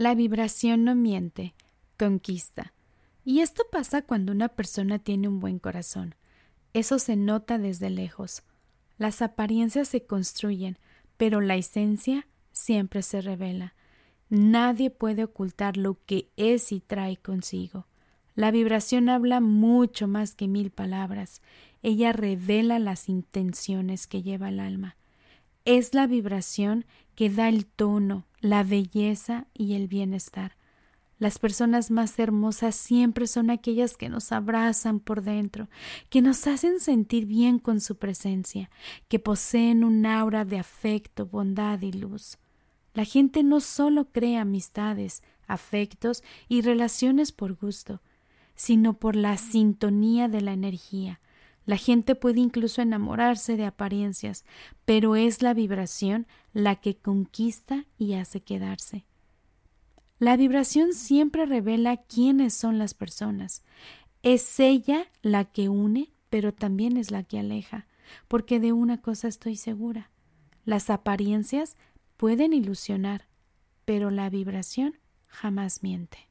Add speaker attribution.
Speaker 1: La vibración no miente, conquista. Y esto pasa cuando una persona tiene un buen corazón. Eso se nota desde lejos. Las apariencias se construyen, pero la esencia siempre se revela. Nadie puede ocultar lo que es y trae consigo. La vibración habla mucho más que mil palabras. Ella revela las intenciones que lleva el alma. Es la vibración que da el tono, la belleza y el bienestar. Las personas más hermosas siempre son aquellas que nos abrazan por dentro, que nos hacen sentir bien con su presencia, que poseen un aura de afecto, bondad y luz. La gente no solo crea amistades, afectos y relaciones por gusto, sino por la sintonía de la energía. La gente puede incluso enamorarse de apariencias, pero es la vibración la que conquista y hace quedarse. La vibración siempre revela quiénes son las personas. Es ella la que une, pero también es la que aleja, porque de una cosa estoy segura. Las apariencias pueden ilusionar, pero la vibración jamás miente.